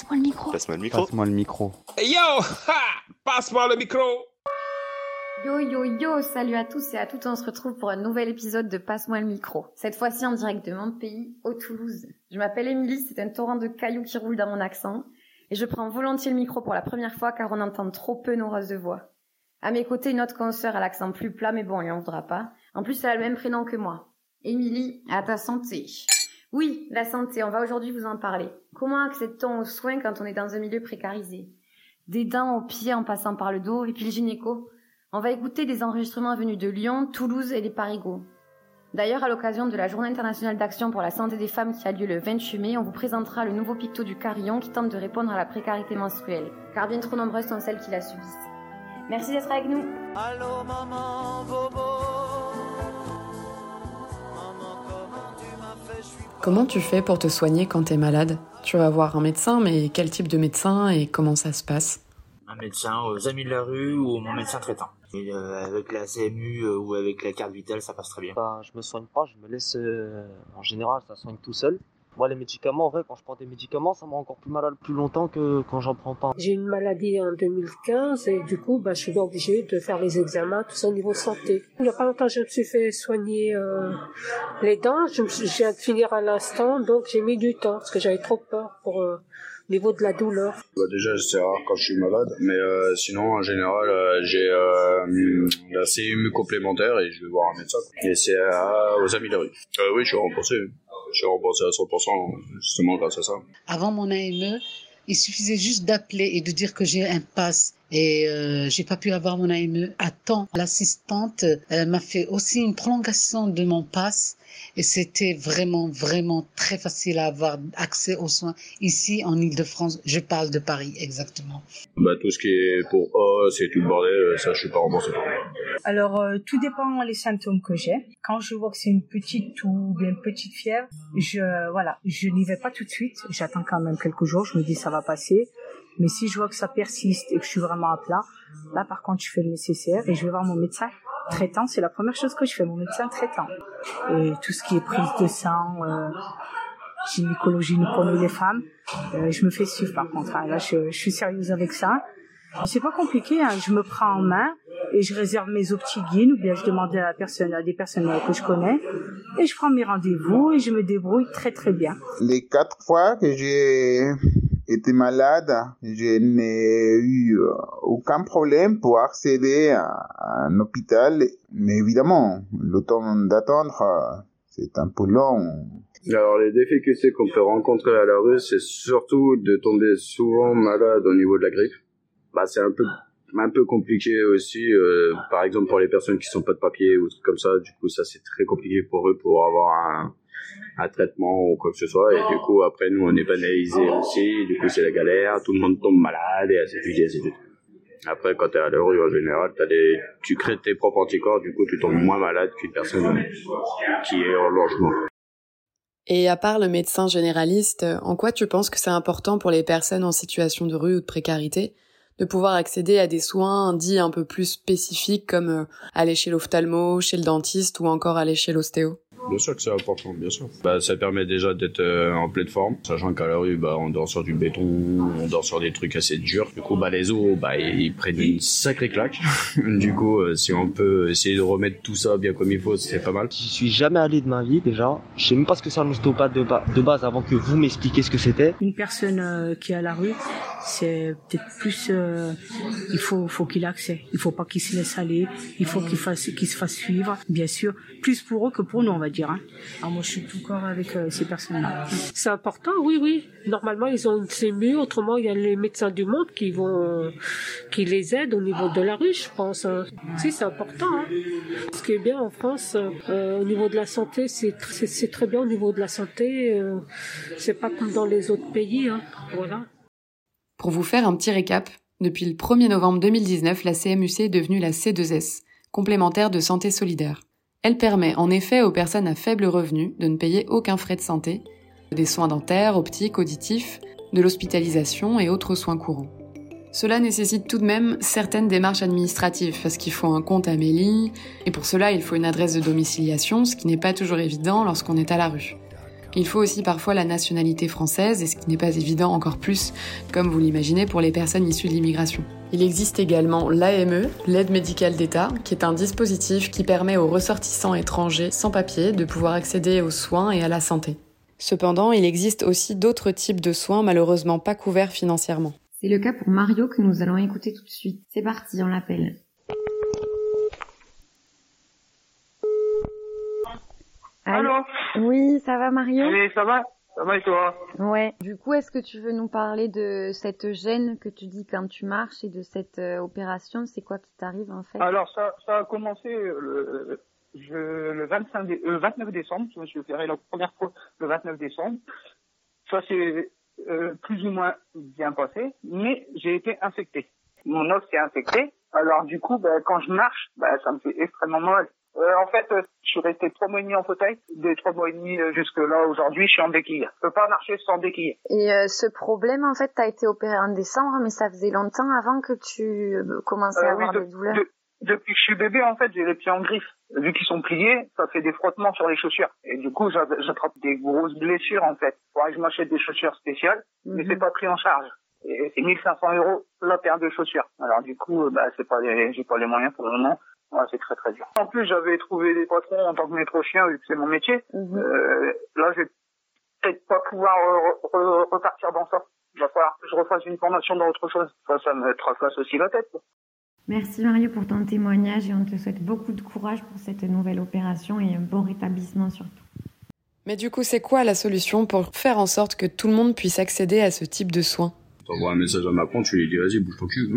Passe-moi le micro. Passe-moi le micro. Passe-moi le micro. Hey yo ha Passe-moi le micro Yo yo yo, salut à tous et à toutes, on se retrouve pour un nouvel épisode de Passe-moi le micro. Cette fois-ci en direct de mon pays, au Toulouse. Je m'appelle Émilie, c'est un torrent de cailloux qui roule dans mon accent. Et je prends volontiers le micro pour la première fois car on entend trop peu nos roses de voix. À mes côtés, une autre consoeur à l'accent plus plat, mais bon, on lui en voudra pas. En plus, elle a le même prénom que moi. Émilie, à ta santé. Oui, la santé, on va aujourd'hui vous en parler. Comment accède-t-on aux soins quand on est dans un milieu précarisé? Des dents aux pieds en passant par le dos, et puis le gynéco. On va écouter des enregistrements venus de Lyon, Toulouse et les Parigots. D'ailleurs, à l'occasion de la Journée internationale d'action pour la santé des femmes qui a lieu le 28 mai, on vous présentera le nouveau picto du carillon qui tente de répondre à la précarité menstruelle, car bien trop nombreuses sont celles qui la subissent. Merci d'être avec nous. Allô maman Comment tu fais pour te soigner quand t'es malade? Tu vas voir un médecin, mais quel type de médecin et comment ça se passe? Un médecin aux amis de la rue ou mon médecin traitant. Et, euh, avec la CMU euh, ou avec la carte vitale, ça passe très bien. Bah, je me soigne pas, je me laisse. euh, en général, ça soigne tout seul. Moi, les médicaments, en vrai, quand je prends des médicaments, ça me rend encore plus malade plus longtemps que quand j'en prends pas. J'ai une maladie en 2015 et du coup, bah, je suis obligée de faire les examens, tout ça au niveau santé. Il n'y a pas longtemps, je me suis fait soigner euh, les dents. Je, me suis- je viens de finir à l'instant, donc j'ai mis du temps parce que j'avais trop peur pour euh, au niveau de la douleur. Bah déjà, c'est rare quand je suis malade, mais euh, sinon, en général, euh, j'ai euh, la CMU complémentaire et je vais voir un médecin. Et c'est euh, aux amis de la rue. Euh, oui, je suis remboursé. Suis remboursé à 100% justement grâce à ça. Avant mon AME, il suffisait juste d'appeler et de dire que j'ai un pass et euh, j'ai pas pu avoir mon AME à temps. L'assistante euh, m'a fait aussi une prolongation de mon pass et c'était vraiment vraiment très facile à avoir accès aux soins ici en Île-de-France. Je parle de Paris exactement. Bah tout ce qui est pour os et tout le bordel, ça, je suis pas remboursé. Alors, euh, tout dépend les symptômes que j'ai. Quand je vois que c'est une petite toux ou bien une petite fièvre, je voilà, je n'y vais pas tout de suite. J'attends quand même quelques jours. Je me dis ça va passer. Mais si je vois que ça persiste et que je suis vraiment à plat, là par contre je fais le nécessaire et je vais voir mon médecin traitant. C'est la première chose que je fais, mon médecin traitant. Et tout ce qui est prise de sang, euh, gynécologie nous les femmes, euh, je me fais suivre par contre. hein. Là je, je suis sérieuse avec ça. C'est pas compliqué, hein. je me prends en main et je réserve mes optiguines ou bien je demande à, la personne, à des personnes que je connais et je prends mes rendez-vous et je me débrouille très très bien. Les quatre fois que j'ai été malade, je n'ai eu euh, aucun problème pour accéder à à un hôpital. Mais évidemment, le temps d'attendre, euh, c'est un peu long. Alors les difficultés qu'on peut rencontrer à la rue, c'est surtout de tomber souvent malade au niveau de la grippe. Bah c'est un peu un peu compliqué aussi, euh, par exemple pour les personnes qui sont pas de papier ou trucs comme ça. Du coup ça c'est très compliqué pour eux pour avoir un, un traitement ou quoi que ce soit. Et du coup après nous on est banalisé aussi. Du coup c'est la galère, tout le monde tombe malade et ainsi de suite. Après, quand t'es à la rue, en général, t'as des, tu crées tes propres anticorps, du coup, tu tombes moins malade qu'une personne qui est en logement. Et à part le médecin généraliste, en quoi tu penses que c'est important pour les personnes en situation de rue ou de précarité de pouvoir accéder à des soins dits un peu plus spécifiques comme euh, aller chez l'ophtalmo, chez le dentiste ou encore aller chez l'ostéo Bien sûr que c'est important, bien sûr. Bah, ça permet déjà d'être euh, en pleine forme, sachant qu'à la rue, bah, on dort sur du béton, on dort sur des trucs assez durs. Du coup, bah, les os, bah, ils prennent une sacrée claque. du coup, euh, si on peut essayer de remettre tout ça bien comme il faut, c'est pas mal. J'y suis jamais allé de ma vie déjà. Je sais même pas ce que c'est un ostéopathe de, ba- de base avant que vous m'expliquiez ce que c'était. Une personne euh, qui est à la rue, c'est peut-être plus, euh, il faut, faut qu'il ait accès. Il faut pas qu'il se laisse aller. Il faut qu'il fasse, qu'il se fasse suivre, bien sûr. Plus pour eux que pour nous, on va dire. Hein. Alors moi, je suis tout corps avec euh, ces personnes-là. C'est important, oui, oui. Normalement, ils ont une CMU. Autrement, il y a les médecins du monde qui vont, qui les aident au niveau de la rue, je pense. hein. Si, c'est important. hein. Ce qui est bien en France, euh, au niveau de la santé, c'est tr- c'est c'est très bien au niveau de la santé. euh, c'est pas comme dans les autres pays. Hein. Voilà. Pour vous faire un petit récap, depuis le 1er novembre 2019, la CMUC est devenue la C2S, complémentaire de santé solidaire. Elle permet en effet aux personnes à faible revenu de ne payer aucun frais de santé, des soins dentaires, optiques, auditifs, de l'hospitalisation et autres soins courants. Cela nécessite tout de même certaines démarches administratives, parce qu'il faut un compte Amélie, et pour cela il faut une adresse de domiciliation, ce qui n'est pas toujours évident lorsqu'on est à la rue. Il faut aussi parfois la nationalité française, et ce qui n'est pas évident encore plus, comme vous l'imaginez, pour les personnes issues de l'immigration. Il existe également l'AME, l'aide médicale d'État, qui est un dispositif qui permet aux ressortissants étrangers sans papier de pouvoir accéder aux soins et à la santé. Cependant, il existe aussi d'autres types de soins malheureusement pas couverts financièrement. C'est le cas pour Mario que nous allons écouter tout de suite. C'est parti, on l'appelle. Allô Oui, ça va Mario Oui, ça va Ça va et toi Ouais. Du coup, est-ce que tu veux nous parler de cette gêne que tu dis quand tu marches et de cette euh, opération? C'est quoi qui t'arrive en fait? Alors, ça, ça a commencé euh, le, je, le 25 dé- euh, 29 décembre. Je me suis opéré la première fois le 29 décembre. Ça s'est euh, plus ou moins bien passé, mais j'ai été infecté. Mon os s'est infecté. Alors du coup, ben, quand je marche, ben, ça me fait extrêmement mal. Euh, en fait, euh, je suis resté trois mois et demi en fauteuil. Des trois mois et demi euh, jusque là, aujourd'hui, je suis en béquille. Je peux pas marcher sans béquille. Et euh, ce problème, en fait, t'as été opéré en décembre, mais ça faisait longtemps avant que tu commençais à oui, avoir de- des douleurs. de- depuis que je suis bébé, en fait, j'ai les pieds en griffe. Vu qu'ils sont pliés, ça fait des frottements sur les chaussures. Et du coup, j'attrape des grosses blessures, en fait. Faudrait que je m'achète des chaussures spéciales, mais c'est pas pris en charge. Et c'est 1500 euros la paire de chaussures. Alors du coup, bah, c'est pas les, j'ai pas les moyens pour le moment. Ouais, c'est très très dur. En plus, j'avais trouvé des patrons en tant que maître chien, vu que c'est mon métier. Euh, là, je vais peut-être pas pouvoir euh, re- re- repartir dans ça. Il va falloir que je refasse une formation dans autre chose. Ça, ça me tracasse aussi la tête. quoi. Merci Mario pour ton témoignage et on te souhaite beaucoup de courage pour cette nouvelle opération et un bon rétablissement surtout. Mais du coup, c'est quoi la solution pour faire en sorte que tout le monde puisse accéder à ce type de soins? T'envoies un message à Macron, tu lui dis vas-y, bouge ton cul.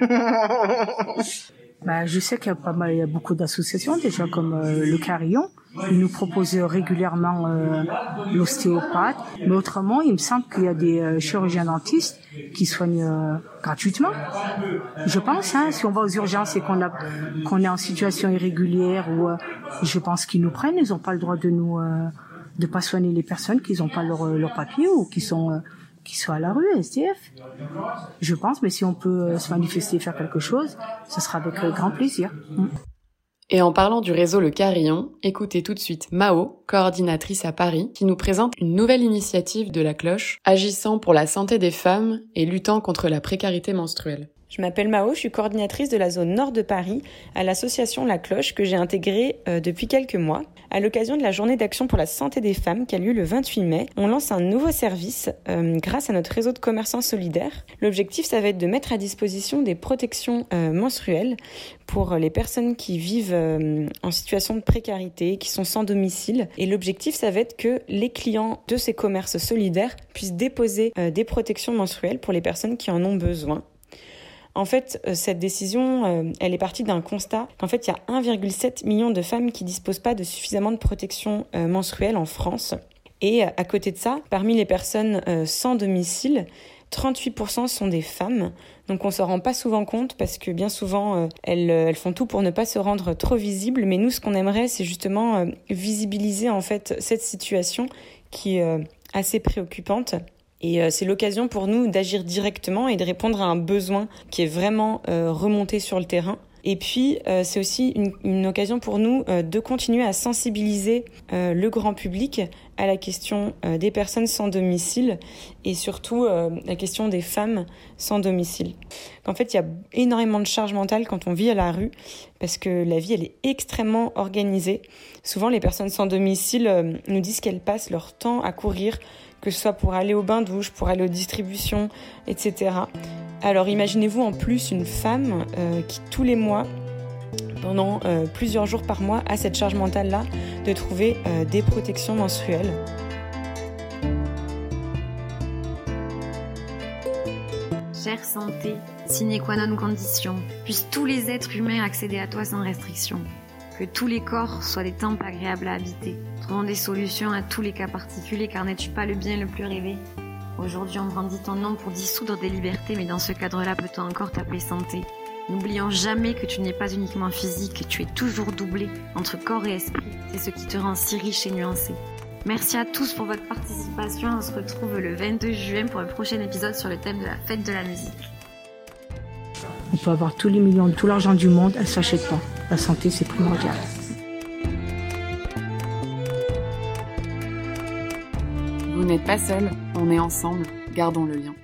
Bah, je sais qu'il y a pas mal, il y a beaucoup d'associations déjà comme euh, le Carillon. Ils nous proposent régulièrement euh, l'ostéopathe, mais autrement, il me semble qu'il y a des euh, chirurgiens dentistes qui soignent euh, gratuitement. Je pense, hein, si on va aux urgences et qu'on a qu'on est en situation irrégulière ou euh, je pense qu'ils nous prennent, ils n'ont pas le droit de nous euh, de pas soigner les personnes qui n'ont pas leur leur papier ou qui sont euh, qui sont à la rue, SDF. Je pense, mais si on peut euh, se manifester faire quelque chose, ce sera avec euh, grand plaisir. Mm. Et en parlant du réseau Le Carillon, écoutez tout de suite Mao, coordinatrice à Paris, qui nous présente une nouvelle initiative de la cloche, agissant pour la santé des femmes et luttant contre la précarité menstruelle. Je m'appelle Mao, je suis coordinatrice de la zone nord de Paris à l'association La Cloche que j'ai intégrée euh, depuis quelques mois. À l'occasion de la journée d'action pour la santé des femmes qui a lieu le 28 mai, on lance un nouveau service euh, grâce à notre réseau de commerçants solidaires. L'objectif, ça va être de mettre à disposition des protections euh, menstruelles pour les personnes qui vivent en situation de précarité, qui sont sans domicile. Et l'objectif, ça va être que les clients de ces commerces solidaires puissent déposer des protections menstruelles pour les personnes qui en ont besoin. En fait, euh, cette décision, euh, elle est partie d'un constat qu'en fait, il y a 1,7 million de femmes qui disposent pas de suffisamment de protection euh, menstruelle en France. Et à côté de ça, parmi les personnes sans domicile, 38% sont des femmes. Donc on s'en rend pas souvent compte parce que bien souvent elles, elles font tout pour ne pas se rendre trop visibles. Mais nous, ce qu'on aimerait, c'est justement visibiliser en fait cette situation qui est assez préoccupante. Et euh, c'est l'occasion pour nous d'agir directement et de répondre à un besoin qui est vraiment euh, remonté sur le terrain. Et puis, euh, c'est aussi une, occasion pour nous de continuer à sensibiliser le grand public à la question des personnes sans domicile et surtout la question des femmes sans domicile. En fait, il y a énormément de charge mentale quand on vit à la rue parce que la vie, elle est extrêmement organisée. Souvent, les personnes sans domicile nous disent qu'elles passent leur temps à courir que ce soit pour aller au bain-douche, pour aller aux distributions, etc. Alors imaginez-vous en plus une femme euh, qui tous les mois, pendant euh, plusieurs jours par mois, a cette charge mentale-là de trouver euh, des protections menstruelles. Chère santé, sine qua non condition, puissent tous les êtres humains accéder à toi sans restriction. Que tous les corps soient des temples agréables à habiter. Trouvons des solutions à tous les cas particuliers car n'es-tu pas le bien le plus rêvé? Aujourd'hui on brandit ton nom pour dissoudre des libertés mais dans ce cadre-là peut-on encore t'appeler santé? N'oublions jamais que tu n'es pas uniquement physique, tu es toujours doublé entre corps et esprit. C'est ce qui te rend si riche et nuancé. Merci à tous pour votre participation. On se retrouve le 22 juin pour un prochain épisode sur le thème de la fête de la musique. On peut avoir tous les millions, tout l'argent du monde, elle s'achète pas. La santé, c'est primordial. Vous n'êtes pas seul, on est ensemble, gardons le lien.